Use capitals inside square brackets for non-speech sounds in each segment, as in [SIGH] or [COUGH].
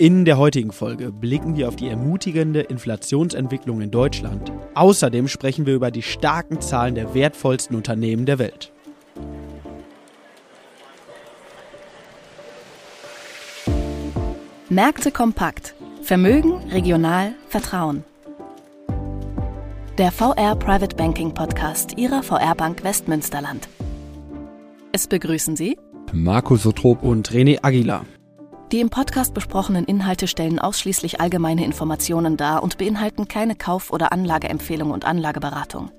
In der heutigen Folge blicken wir auf die ermutigende Inflationsentwicklung in Deutschland. Außerdem sprechen wir über die starken Zahlen der wertvollsten Unternehmen der Welt. Märkte kompakt. Vermögen, regional, Vertrauen. Der VR Private Banking Podcast Ihrer VR Bank Westmünsterland. Es begrüßen Sie Markus Sotrop und René Aguilar. Die im Podcast besprochenen Inhalte stellen ausschließlich allgemeine Informationen dar und beinhalten keine Kauf- oder Anlageempfehlung und Anlageberatung.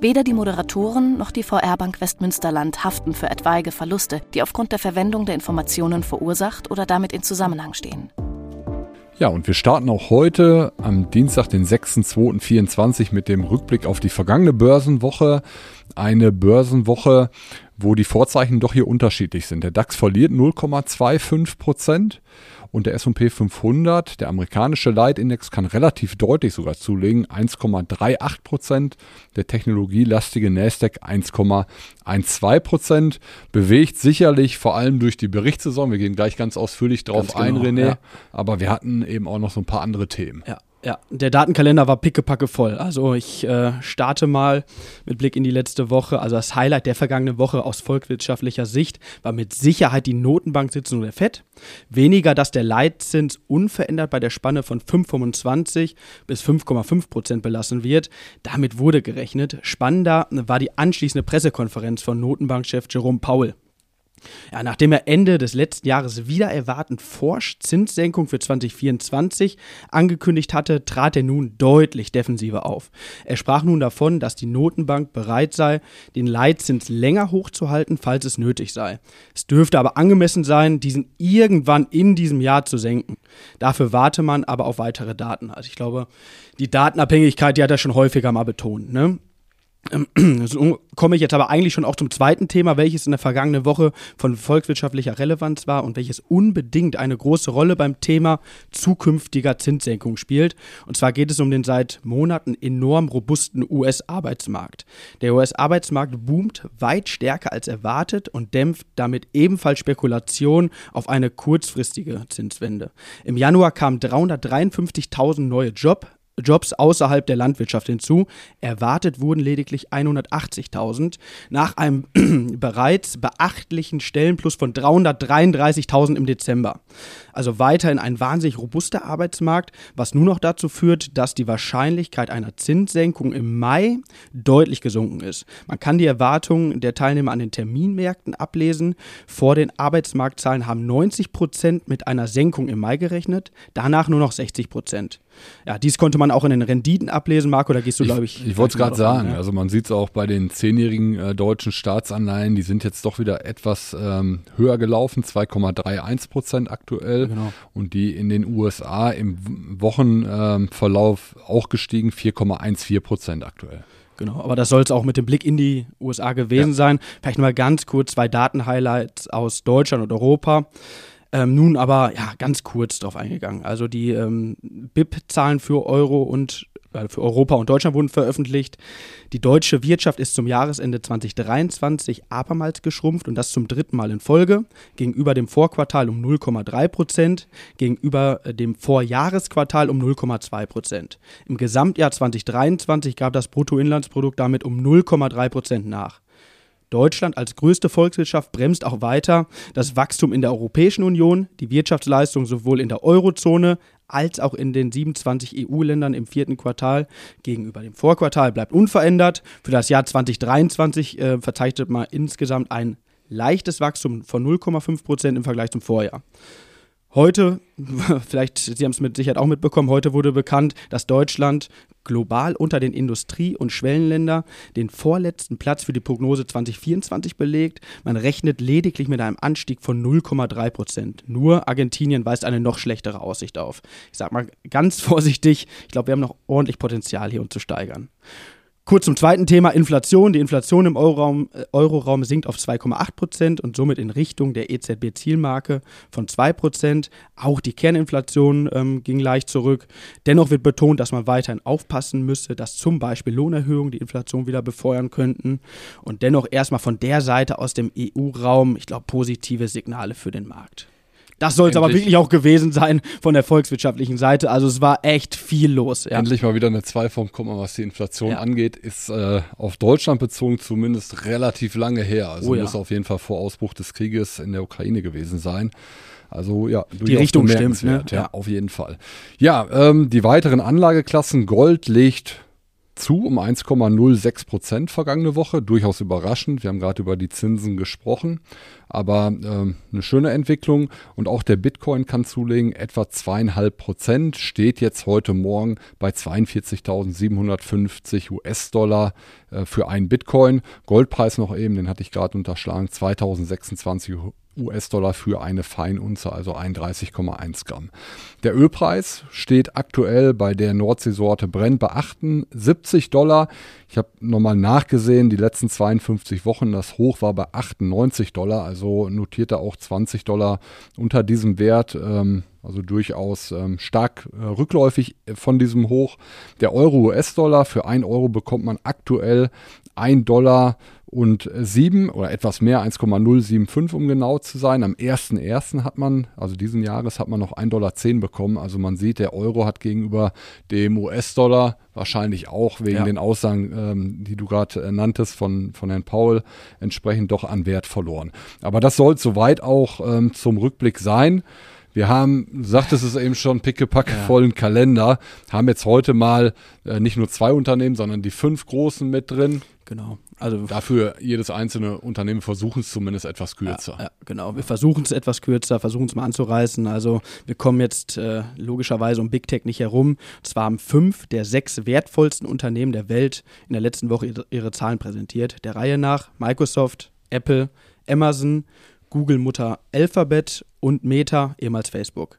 Weder die Moderatoren noch die VR Bank Westmünsterland haften für etwaige Verluste, die aufgrund der Verwendung der Informationen verursacht oder damit in Zusammenhang stehen. Ja, und wir starten auch heute am Dienstag, den 6.2.24 mit dem Rückblick auf die vergangene Börsenwoche. Eine Börsenwoche, wo die Vorzeichen doch hier unterschiedlich sind. Der DAX verliert 0,25 Prozent und der S&P 500, der amerikanische Leitindex, kann relativ deutlich sogar zulegen, 1,38 Prozent. Der technologielastige Nasdaq 1,12 Prozent. Bewegt sicherlich vor allem durch die Berichtssaison. Wir gehen gleich ganz ausführlich drauf ganz genau, ein, René. Ja. Aber wir hatten eben auch noch so ein paar andere Themen. Ja. Ja, der Datenkalender war pickepacke voll. Also ich äh, starte mal mit Blick in die letzte Woche. Also das Highlight der vergangenen Woche aus volkswirtschaftlicher Sicht war mit Sicherheit die Notenbanksitzung der FED. Weniger, dass der Leitzins unverändert bei der Spanne von 5,25 bis 5,5 Prozent belassen wird. Damit wurde gerechnet. Spannender war die anschließende Pressekonferenz von Notenbankchef Jerome Powell. Ja, nachdem er Ende des letzten Jahres wieder erwartend forsch Zinssenkung für 2024 angekündigt hatte, trat er nun deutlich defensiver auf. Er sprach nun davon, dass die Notenbank bereit sei, den Leitzins länger hochzuhalten, falls es nötig sei. Es dürfte aber angemessen sein, diesen irgendwann in diesem Jahr zu senken. Dafür warte man aber auf weitere Daten. Also ich glaube, die Datenabhängigkeit, die hat er schon häufiger mal betont. Ne? Ähm, [CLEARS THROAT] so komme ich jetzt aber eigentlich schon auch zum zweiten Thema, welches in der vergangenen Woche von volkswirtschaftlicher Relevanz war und welches unbedingt eine große Rolle beim Thema zukünftiger Zinssenkung spielt. Und zwar geht es um den seit Monaten enorm robusten US-Arbeitsmarkt. Der US-Arbeitsmarkt boomt weit stärker als erwartet und dämpft damit ebenfalls Spekulationen auf eine kurzfristige Zinswende. Im Januar kamen 353.000 neue Job Jobs außerhalb der Landwirtschaft hinzu. Erwartet wurden lediglich 180.000 nach einem [CLEARS THROAT] bereits beachtlichen Stellenplus von 333.000 im Dezember. Also weiterhin ein wahnsinnig robuster Arbeitsmarkt, was nur noch dazu führt, dass die Wahrscheinlichkeit einer Zinssenkung im Mai deutlich gesunken ist. Man kann die Erwartungen der Teilnehmer an den Terminmärkten ablesen. Vor den Arbeitsmarktzahlen haben 90 Prozent mit einer Senkung im Mai gerechnet, danach nur noch 60 Prozent. Ja, dies konnte man auch in den Renditen ablesen, Marco, da gehst du, glaube ich. Ich, ich wollte es gerade sagen, an, ja? also man sieht es auch bei den zehnjährigen äh, deutschen Staatsanleihen, die sind jetzt doch wieder etwas ähm, höher gelaufen, 2,31 Prozent aktuell. Genau. Und die in den USA im Wochenverlauf ähm, auch gestiegen, 4,14 Prozent aktuell. Genau, aber das soll es auch mit dem Blick in die USA gewesen ja. sein. Vielleicht mal ganz kurz zwei Datenhighlights aus Deutschland und Europa. Ähm, nun aber ja ganz kurz darauf eingegangen. Also die ähm, BIP-Zahlen für Euro und äh, für Europa und Deutschland wurden veröffentlicht. Die deutsche Wirtschaft ist zum Jahresende 2023 abermals geschrumpft und das zum dritten Mal in Folge. Gegenüber dem Vorquartal um 0,3 Prozent, gegenüber äh, dem Vorjahresquartal um 0,2 Prozent. Im Gesamtjahr 2023 gab das Bruttoinlandsprodukt damit um 0,3 Prozent nach. Deutschland als größte Volkswirtschaft bremst auch weiter das Wachstum in der Europäischen Union, die Wirtschaftsleistung sowohl in der Eurozone als auch in den 27 EU-Ländern im vierten Quartal gegenüber dem Vorquartal bleibt unverändert. Für das Jahr 2023 äh, verzeichnet man insgesamt ein leichtes Wachstum von 0,5 Prozent im Vergleich zum Vorjahr. Heute, [LAUGHS] vielleicht, Sie haben es mit Sicherheit auch mitbekommen, heute wurde bekannt, dass Deutschland global unter den Industrie- und Schwellenländern den vorletzten Platz für die Prognose 2024 belegt. Man rechnet lediglich mit einem Anstieg von 0,3 Prozent. Nur Argentinien weist eine noch schlechtere Aussicht auf. Ich sage mal ganz [LAUGHS] vorsichtig, ich glaube, wir haben noch ordentlich Potenzial hier, um zu steigern. Kurz zum zweiten Thema Inflation. Die Inflation im Euroraum, äh, Euroraum sinkt auf 2,8 Prozent und somit in Richtung der EZB-Zielmarke von 2 Prozent. Auch die Kerninflation ähm, ging leicht zurück. Dennoch wird betont, dass man weiterhin aufpassen müsse, dass zum Beispiel Lohnerhöhungen die Inflation wieder befeuern könnten. Und dennoch erstmal von der Seite aus dem EU-Raum, ich glaube, positive Signale für den Markt. Das soll es aber wirklich auch gewesen sein von der volkswirtschaftlichen Seite. Also es war echt viel los. Ja. Endlich mal wieder eine Zweiform kommen, was die Inflation ja. angeht, ist äh, auf Deutschland bezogen zumindest relativ lange her. Also oh, ja. muss auf jeden Fall vor Ausbruch des Krieges in der Ukraine gewesen sein. Also ja, die Richtung stimmt, ne? ja, auf jeden Fall. Ja, ähm, die weiteren Anlageklassen Gold legt zu um 1,06 Prozent vergangene Woche. Durchaus überraschend. Wir haben gerade über die Zinsen gesprochen. Aber ähm, eine schöne Entwicklung. Und auch der Bitcoin kann zulegen. Etwa zweieinhalb Prozent steht jetzt heute Morgen bei 42.750 US-Dollar äh, für einen Bitcoin. Goldpreis noch eben, den hatte ich gerade unterschlagen. 2026 US-Dollar für eine Feinunze, also 31,1 Gramm. Der Ölpreis steht aktuell bei der Nordseesorte Brent bei 78 Dollar. Ich habe nochmal nachgesehen, die letzten 52 Wochen, das Hoch war bei 98 Dollar, also notiert er auch 20 Dollar unter diesem Wert. Ähm, also durchaus ähm, stark äh, rückläufig von diesem Hoch. Der Euro-US-Dollar, für 1 Euro bekommt man aktuell 1 Dollar und 7 oder etwas mehr, 1,075 um genau zu sein. Am 1.1. hat man, also diesen Jahres, hat man noch 1,10 Dollar bekommen. Also man sieht, der Euro hat gegenüber dem US-Dollar wahrscheinlich auch wegen ja. den Aussagen, ähm, die du gerade äh, nanntest von, von Herrn Paul, entsprechend doch an Wert verloren. Aber das soll soweit auch ähm, zum Rückblick sein. Wir haben, du sagtest es eben schon, pickepacke ja. vollen Kalender, haben jetzt heute mal äh, nicht nur zwei Unternehmen, sondern die fünf großen mit drin. Genau. Also dafür jedes einzelne Unternehmen versuchen es zumindest etwas kürzer. Ja, ja genau. Wir versuchen es etwas kürzer, versuchen es mal anzureißen. Also wir kommen jetzt äh, logischerweise um Big Tech nicht herum. Zwar haben fünf der sechs wertvollsten Unternehmen der Welt in der letzten Woche ihre, ihre Zahlen präsentiert. Der Reihe nach Microsoft, Apple, Amazon, Google-Mutter Alphabet und Meta, ehemals Facebook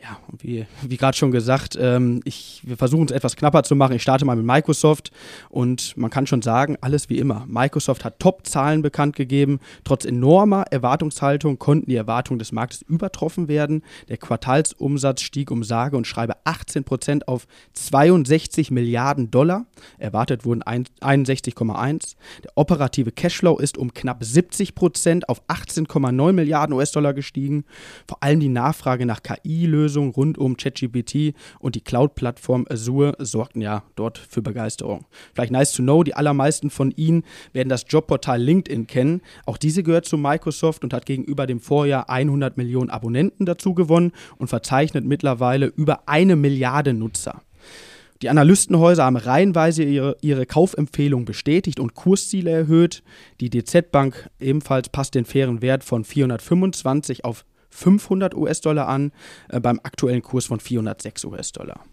ja, wie, wie gerade schon gesagt, ähm, ich, wir versuchen es etwas knapper zu machen. Ich starte mal mit Microsoft und man kann schon sagen, alles wie immer. Microsoft hat Top-Zahlen bekannt gegeben. Trotz enormer Erwartungshaltung konnten die Erwartungen des Marktes übertroffen werden. Der Quartalsumsatz stieg um sage und schreibe 18 Prozent auf 62 Milliarden Dollar. Erwartet wurden 61,1. Der operative Cashflow ist um knapp 70 Prozent auf 18,9 Milliarden US-Dollar gestiegen. Vor allem die Nachfrage nach KI-Lösungen Lösungen rund um ChatGPT und die Cloud-Plattform Azure sorgten ja dort für Begeisterung. Vielleicht nice to know, die allermeisten von Ihnen werden das Jobportal LinkedIn kennen. Auch diese gehört zu Microsoft und hat gegenüber dem Vorjahr 100 Millionen Abonnenten dazu gewonnen und verzeichnet mittlerweile über eine Milliarde Nutzer. Die Analystenhäuser haben reihenweise ihre, ihre Kaufempfehlung bestätigt und Kursziele erhöht. Die DZ Bank ebenfalls passt den fairen Wert von 425 auf 500 US-Dollar an, äh, beim aktuellen Kurs von 406 US-Dollar.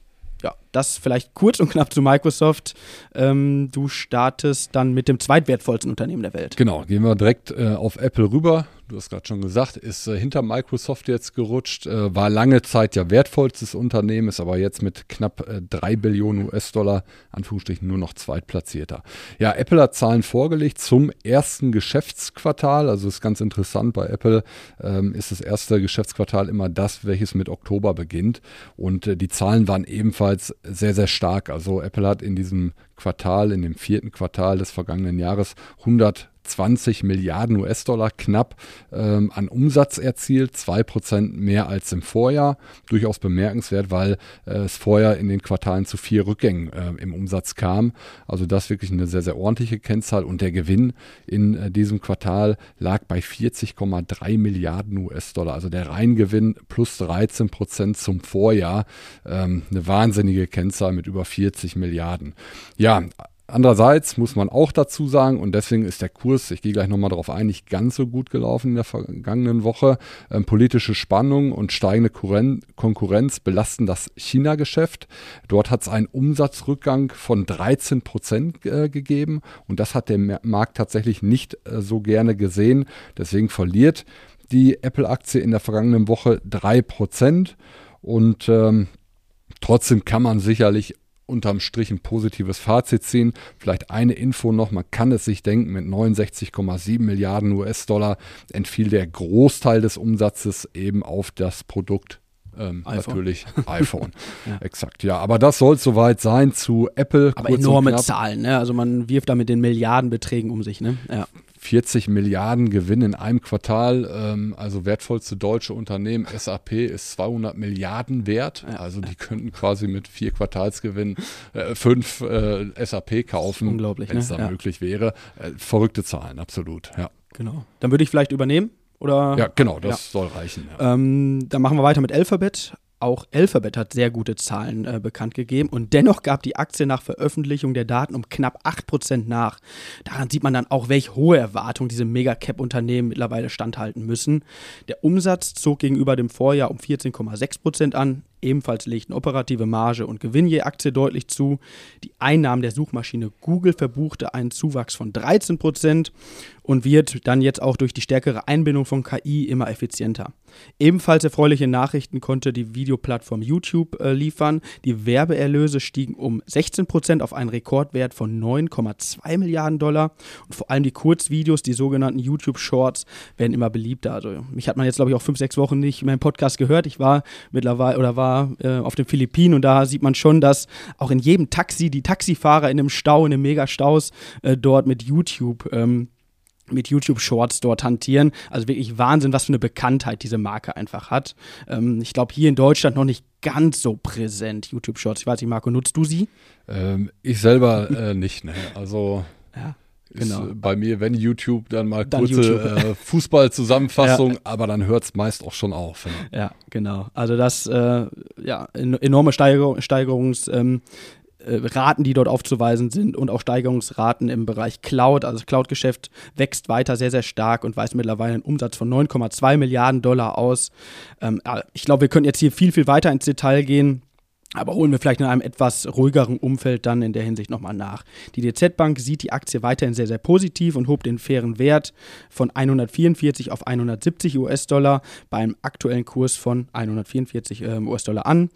Ja, das vielleicht kurz und knapp zu Microsoft. Ähm, du startest dann mit dem zweitwertvollsten Unternehmen der Welt. Genau, gehen wir direkt äh, auf Apple rüber du hast gerade schon gesagt, ist äh, hinter Microsoft jetzt gerutscht, äh, war lange Zeit ja wertvollstes Unternehmen, ist aber jetzt mit knapp äh, 3 Billionen US-Dollar, Anführungsstrichen, nur noch zweitplatzierter. Ja, Apple hat Zahlen vorgelegt zum ersten Geschäftsquartal, also ist ganz interessant, bei Apple ähm, ist das erste Geschäftsquartal immer das, welches mit Oktober beginnt und äh, die Zahlen waren ebenfalls sehr, sehr stark. Also Apple hat in diesem Quartal, in dem vierten Quartal des vergangenen Jahres 100 20 Milliarden US-Dollar knapp ähm, an Umsatz erzielt, 2% mehr als im Vorjahr. Durchaus bemerkenswert, weil äh, es vorher in den Quartalen zu vier Rückgängen äh, im Umsatz kam. Also das wirklich eine sehr, sehr ordentliche Kennzahl und der Gewinn in äh, diesem Quartal lag bei 40,3 Milliarden US-Dollar. Also der Reingewinn plus 13% zum Vorjahr. Ähm, eine wahnsinnige Kennzahl mit über 40 Milliarden. Ja, Andererseits muss man auch dazu sagen, und deswegen ist der Kurs, ich gehe gleich nochmal darauf ein, nicht ganz so gut gelaufen in der vergangenen Woche. Ähm, politische Spannung und steigende Konkurrenz belasten das China-Geschäft. Dort hat es einen Umsatzrückgang von 13 Prozent äh, gegeben und das hat der Markt tatsächlich nicht äh, so gerne gesehen. Deswegen verliert die Apple-Aktie in der vergangenen Woche 3 Prozent und ähm, Trotzdem kann man sicherlich unterm Strich ein positives Fazit ziehen. Vielleicht eine Info noch, man kann es sich denken, mit 69,7 Milliarden US-Dollar entfiel der Großteil des Umsatzes eben auf das Produkt ähm, iPhone. natürlich [LAUGHS] iPhone. ja. Exakt, ja. Aber das soll soweit sein zu Apple. Aber enorme Zahlen, ne? Also man wirft da mit den Milliardenbeträgen um sich, ne? Ja 40 Milliarden Gewinn in einem Quartal. Ähm, also wertvollste deutsche Unternehmen, SAP, ist 200 Milliarden wert. Also die könnten quasi mit vier Quartalsgewinn äh, fünf äh, SAP kaufen, wenn es ne? dann Ja. möglich wäre. Äh, verrückte Zahlen, absolut. Ja, Genau. Dann würde ich vielleicht übernehmen. Oder? ja genau, das soll reichen. Ja. Ähm, dann machen wir weiter mit Alphabet. Auch Alphabet hat sehr gute Zahlen äh, bekannt gegeben und dennoch gab die Aktie nach Veröffentlichung der Daten um knapp 8% nach. Daran sieht man dann auch, welche hohe Erwartungen diese Mega-Cap-Unternehmen mittlerweile standhalten müssen. Der Umsatz zog gegenüber dem Vorjahr um 14,6% an. Ebenfalls legten operative Marge und Gewinn je Aktie deutlich zu. Die Einnahmen der Suchmaschine Google verbuchte einen Zuwachs von 13% und wird dann jetzt auch durch die stärkere Einbindung von KI immer effizienter. Ebenfalls erfreuliche Nachrichten konnte die Videoplattform YouTube äh, liefern. Die Werbeerlöse stiegen um 16% auf einen Rekordwert von 9,2 Milliarden Dollar. Und vor allem die Kurzvideos, die sogenannten YouTube Shorts, werden immer beliebter. Also mich hat man jetzt, glaube ich, auch fünf, sechs Wochen nicht mehr im Podcast gehört. Ich war mittlerweile oder war äh, auf den Philippinen und da sieht man schon, dass auch in jedem Taxi die Taxifahrer in einem Stau, in einem Megastaus äh, dort mit YouTube ähm, mit YouTube Shorts dort hantieren. Also wirklich Wahnsinn, was für eine Bekanntheit diese Marke einfach hat. Ähm, ich glaube, hier in Deutschland noch nicht ganz so präsent, YouTube Shorts. Ich weiß nicht, Marco, nutzt du sie? Ähm, ich selber äh, nicht, ne? Also Ja, ist genau. äh, bei mir, wenn YouTube, dann mal Dann kurze äh, Fußballzusammenfassung, [LAUGHS] aber dann hört es meist auch schon auf. Ja. Ja, genau. Also das, äh, ja, en enorme Steigerung, Steigerungs, ähm, äh, Raten, die dort aufzuweisen sind und auch Steigerungsraten im Bereich Cloud. Also das Cloud-Geschäft wächst weiter sehr, sehr stark und weist mittlerweile einen Umsatz von 9,2 Milliarden Dollar aus. Ähm, ich glaube, wir können jetzt hier viel, viel weiter ins Detail gehen. Aber holen wir vielleicht in einem etwas ruhigeren Umfeld dann in der Hinsicht nochmal nach. Die DZ Bank sieht die Aktie weiterhin sehr, sehr positiv und hob den fairen Wert von 144 auf 170 US-Dollar beim aktuellen Kurs von 144 ähm, US-Dollar an.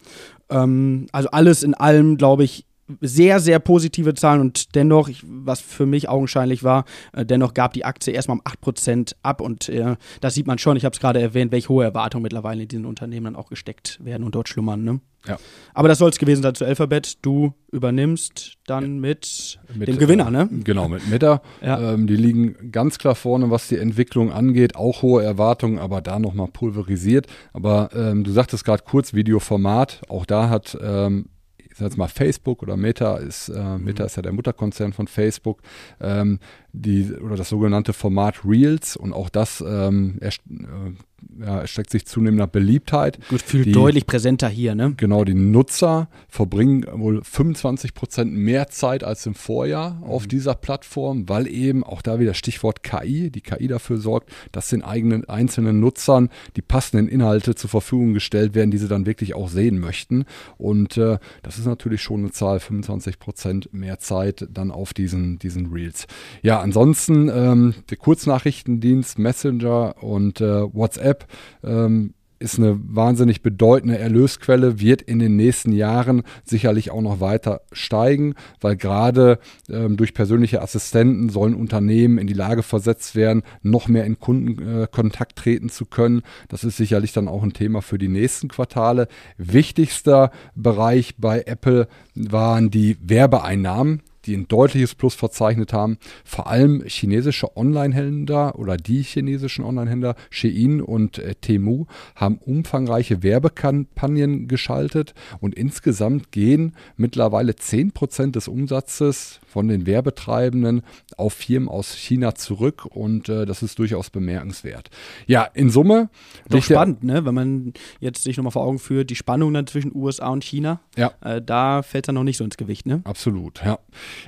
Ähm, also alles in allem, glaube ich, sehr, sehr positive Zahlen und dennoch, ich, was für mich augenscheinlich war, äh, dennoch gab die Aktie erstmal um 8% ab und äh, das sieht man schon, ich habe es gerade erwähnt, welche hohe Erwartungen mittlerweile in diesen Unternehmen dann auch gesteckt werden und dort schlummern. Ne? Ja. Aber das soll es gewesen sein zu Alphabet. Du übernimmst dann mit, Mit, dem Gewinner, ne? Genau, mit Meta. Ja. Ähm, die liegen ganz klar vorne, was die Entwicklung angeht. Auch hohe Erwartungen, aber da nochmal pulverisiert. Aber ähm, du sagtest gerade kurz Videoformat. Auch da hat, ähm, ich sag jetzt mal Facebook oder Meta ist, äh, Meta ist ja der Mutterkonzern von Facebook, ähm, die, oder das sogenannte Format Reels. Und auch das ähm, erst, äh, ja, erstreckt sich zunehmender Beliebtheit. Gefühlt Die- deutlich präsenter hier, ne? Genau, die Nutzer verbringen wohl 25 Prozent mehr Zeit als im Vorjahr auf dieser Plattform, weil eben auch da wieder Stichwort KI, die KI dafür sorgt, dass den eigenen einzelnen Nutzern die passenden Inhalte zur Verfügung gestellt werden, die sie dann wirklich auch sehen möchten. Und äh, das ist natürlich schon eine Zahl, 25 Prozent mehr Zeit dann auf diesen, diesen Reels. Ja, ansonsten ähm, der Kurznachrichtendienst, Messenger und äh, WhatsApp ähm, ist eine wahnsinnig bedeutende Erlösquelle, wird in den nächsten Jahren sicherlich auch noch weiter steigen, weil gerade ähm, durch persönliche Assistenten sollen Unternehmen in die Lage versetzt werden, noch mehr in Kundenkontakt äh, treten zu können. Das ist sicherlich dann auch ein Thema für die nächsten Quartale. Wichtigster Bereich bei Apple waren die Werbeeinnahmen die ein deutliches Plus verzeichnet haben. Vor allem chinesische Online-Händler oder die chinesischen Online-Händler Shein und äh, Temu haben umfangreiche Werbekampagnen geschaltet und insgesamt gehen mittlerweile 10% des Umsatzes von den Werbetreibenden auf Firmen aus China zurück und äh, das ist durchaus bemerkenswert. Ja, in Summe Doch spannend, ne? Wenn man jetzt sich nochmal vor Augen führt, die Spannung dann zwischen USA und China, Ja. äh, da fällt es dann noch nicht so ins Gewicht, ne? Absolut, ja.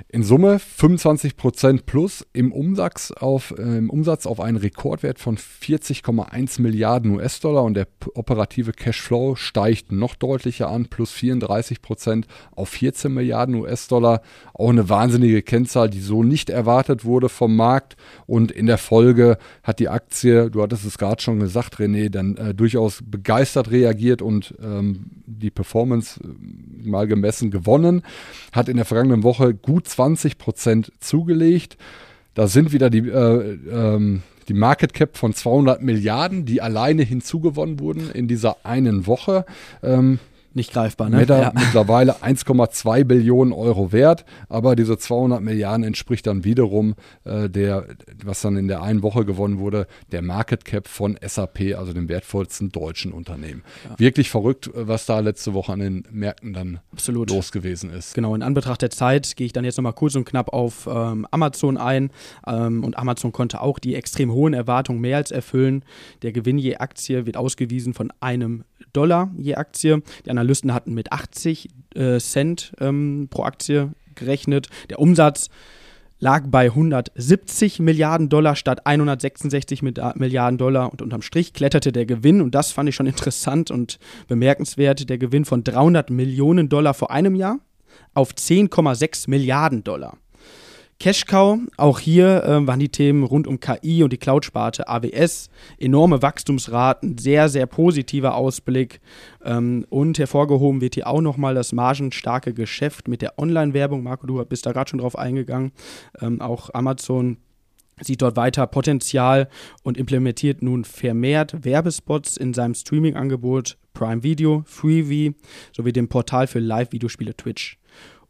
In Summe 25 Prozent plus im Umsatz auf, äh, im Umsatz auf einen Rekordwert von 40,1 Milliarden US-Dollar und der operative Cashflow steigt noch deutlicher an, plus 34 Prozent auf 14 Milliarden US-Dollar. Auch eine wahnsinnige Kennzahl, die so nicht erwartet wurde vom Markt und in der Folge hat die Aktie, du hattest es gerade schon gesagt, René, dann äh, durchaus begeistert reagiert und ähm, die Performance äh, mal gemessen gewonnen, hat in der vergangenen Woche gut 20 Prozent zugelegt. Da sind wieder die, äh, ähm, die Market Cap von 200 Milliarden, die alleine hinzugewonnen wurden in dieser einen Woche. Ähm, nicht greifbar. Ne? Meta ja. [LAUGHS] mittlerweile 1,2 Billionen Euro wert, aber diese 200 Milliarden entspricht dann wiederum äh, der, was dann in der einen Woche gewonnen wurde, der Market Cap von SAP, also dem wertvollsten deutschen Unternehmen. Ja. Wirklich verrückt, was da letzte Woche an den Märkten dann Absolut. los gewesen ist. Genau, in Anbetracht der Zeit gehe ich dann jetzt nochmal kurz und knapp auf ähm, Amazon ein ähm, und Amazon konnte auch die extrem hohen Erwartungen mehr als erfüllen. Der Gewinn je Aktie wird ausgewiesen von einem Dollar je Aktie. Die Analysten hatten mit 80 äh, Cent ähm, pro Aktie gerechnet. Der Umsatz lag bei 170 Milliarden Dollar statt 166 Milliarden Dollar und unterm Strich kletterte der Gewinn und das fand ich schon [LAUGHS] interessant und bemerkenswert, der Gewinn von 300 Millionen Dollar vor einem Jahr auf 10,6 Milliarden Dollar. Cashcow, auch hier äh, waren die Themen rund um KI und die Cloud-Sparte AWS, enorme Wachstumsraten, sehr, sehr positiver Ausblick ähm, und hervorgehoben wird hier auch nochmal das margenstarke Geschäft mit der Online-Werbung. Marco, du bist da gerade schon drauf eingegangen. Ähm, auch Amazon sieht dort weiter Potenzial und implementiert nun vermehrt Werbespots in seinem Streaming-Angebot Prime Video, Freevee sowie dem Portal für Live-Videospiele Twitch.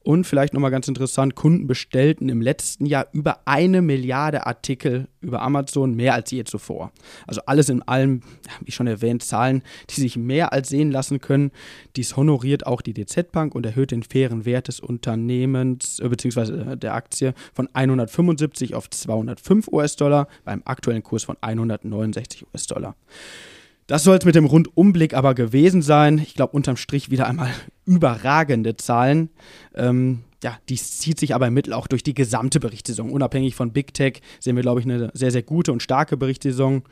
Und vielleicht nochmal ganz interessant, Kunden bestellten im letzten Jahr über eine Milliarde Artikel über Amazon, mehr als je zuvor. Also alles in allem, wie schon erwähnt, Zahlen, die sich mehr als sehen lassen können. Dies honoriert auch die DZ Bank und erhöht den fairen Wert des Unternehmens äh, bzw. der Aktie von 175 auf 205 US-Dollar beim aktuellen Kurs von 169 US-Dollar. Das soll es mit dem Rundumblick aber gewesen sein. Ich glaube, unterm Strich wieder einmal [LAUGHS] überragende Zahlen. Ähm, ja, dies zieht sich aber im Mittel auch durch die gesamte Berichtssaison. Unabhängig von Big Tech sehen wir, glaube ich, eine sehr, sehr gute und starke Berichtssaison.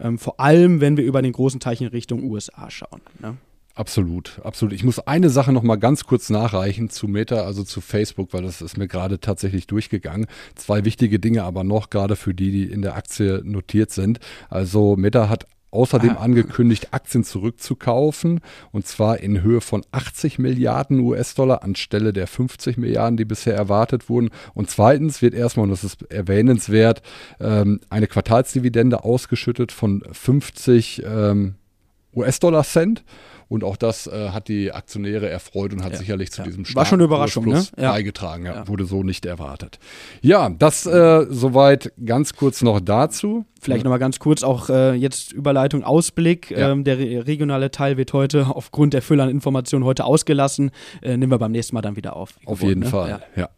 Ähm, vor allem, wenn wir über den großen Teich in Richtung USA schauen. Ne? Absolut, absolut. Ich muss eine Sache noch mal ganz kurz nachreichen zu Meta, also zu Facebook, weil das ist mir gerade tatsächlich durchgegangen. Zwei wichtige Dinge aber noch, gerade für die, die in der Aktie notiert sind. Also Meta hat außerdem ah. angekündigt, Aktien zurückzukaufen und zwar in Höhe von 80 Milliarden US-Dollar anstelle der 50 Milliarden, die bisher erwartet wurden. Und zweitens wird erstmal, und das ist erwähnenswert, ähm, eine Quartalsdividende ausgeschüttet von 50 ähm, US-Dollar-Cent. Und auch das äh, hat die Aktionäre erfreut und hat ja, sicherlich zu ja. diesem starken War schon eine Überraschung, ne? ja. beigetragen. Ja, Wurde so nicht erwartet. Ja, das äh, soweit ganz kurz noch dazu. Vielleicht nochmal ganz kurz auch äh, jetzt Überleitung, Ausblick. Ähm, der re regionale Teil wird heute aufgrund der Fülle an Informationen heute ausgelassen. Äh, nehmen wir beim nächsten Mal dann wieder auf. Auf gewohnt, jeden ne? Fall, ja.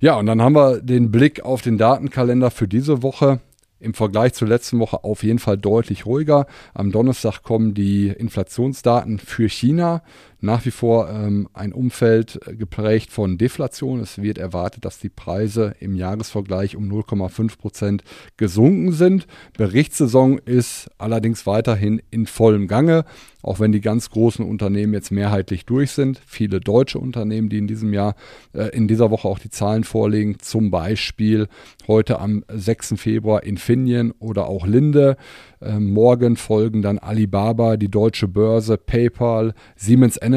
Ja, und dann haben wir den Blick auf den Datenkalender für diese Woche im Vergleich zur letzten Woche auf jeden Fall deutlich ruhiger. Am Donnerstag kommen die Inflationsdaten für China nach wie vor ähm, ein Umfeld äh, geprägt von Deflation. Es wird erwartet, dass die Preise im Jahresvergleich um 0,5 Prozent gesunken sind. Berichtssaison ist allerdings weiterhin in vollem Gange, auch wenn die ganz großen Unternehmen jetzt mehrheitlich durch sind. Viele deutsche Unternehmen, die in diesem Jahr, äh, in dieser Woche auch die Zahlen vorlegen, zum Beispiel heute am 6. Februar Infineon oder auch Linde. Ähm, morgen folgen dann Alibaba, die Deutsche Börse, PayPal, Siemens Energy.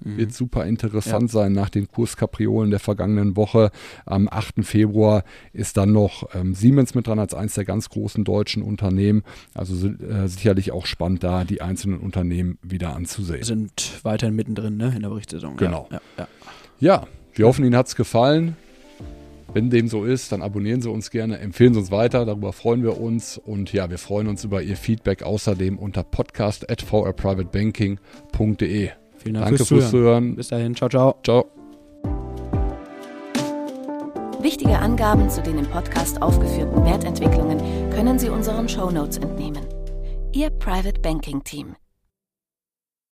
Mhm. Wird super interessant ja. sein nach den Kurskapriolen der vergangenen Woche. Am 8. Februar ist dann noch ähm, Siemens mit dran als eines der ganz großen deutschen Unternehmen. Also äh, sicherlich auch spannend da, die einzelnen Unternehmen wieder anzusehen. Sind weiterhin mittendrin ne, in der Berichtssaison. Genau. ja, ja. ja wir hoffen, Ihnen hat es gefallen. Wenn dem so ist, dann abonnieren Sie uns gerne, empfehlen Sie uns weiter, darüber freuen wir uns und ja, wir freuen uns über Ihr Feedback außerdem unter podcast@vrprivatebanking.de. Vielen Dank Danke fürs, Zuhören. Bis dahin, ciao, ciao. Ciao. Wichtige Angaben zu den im Podcast aufgeführten Wertentwicklungen können Sie unseren Shownotes entnehmen. Ihr Private Banking Team.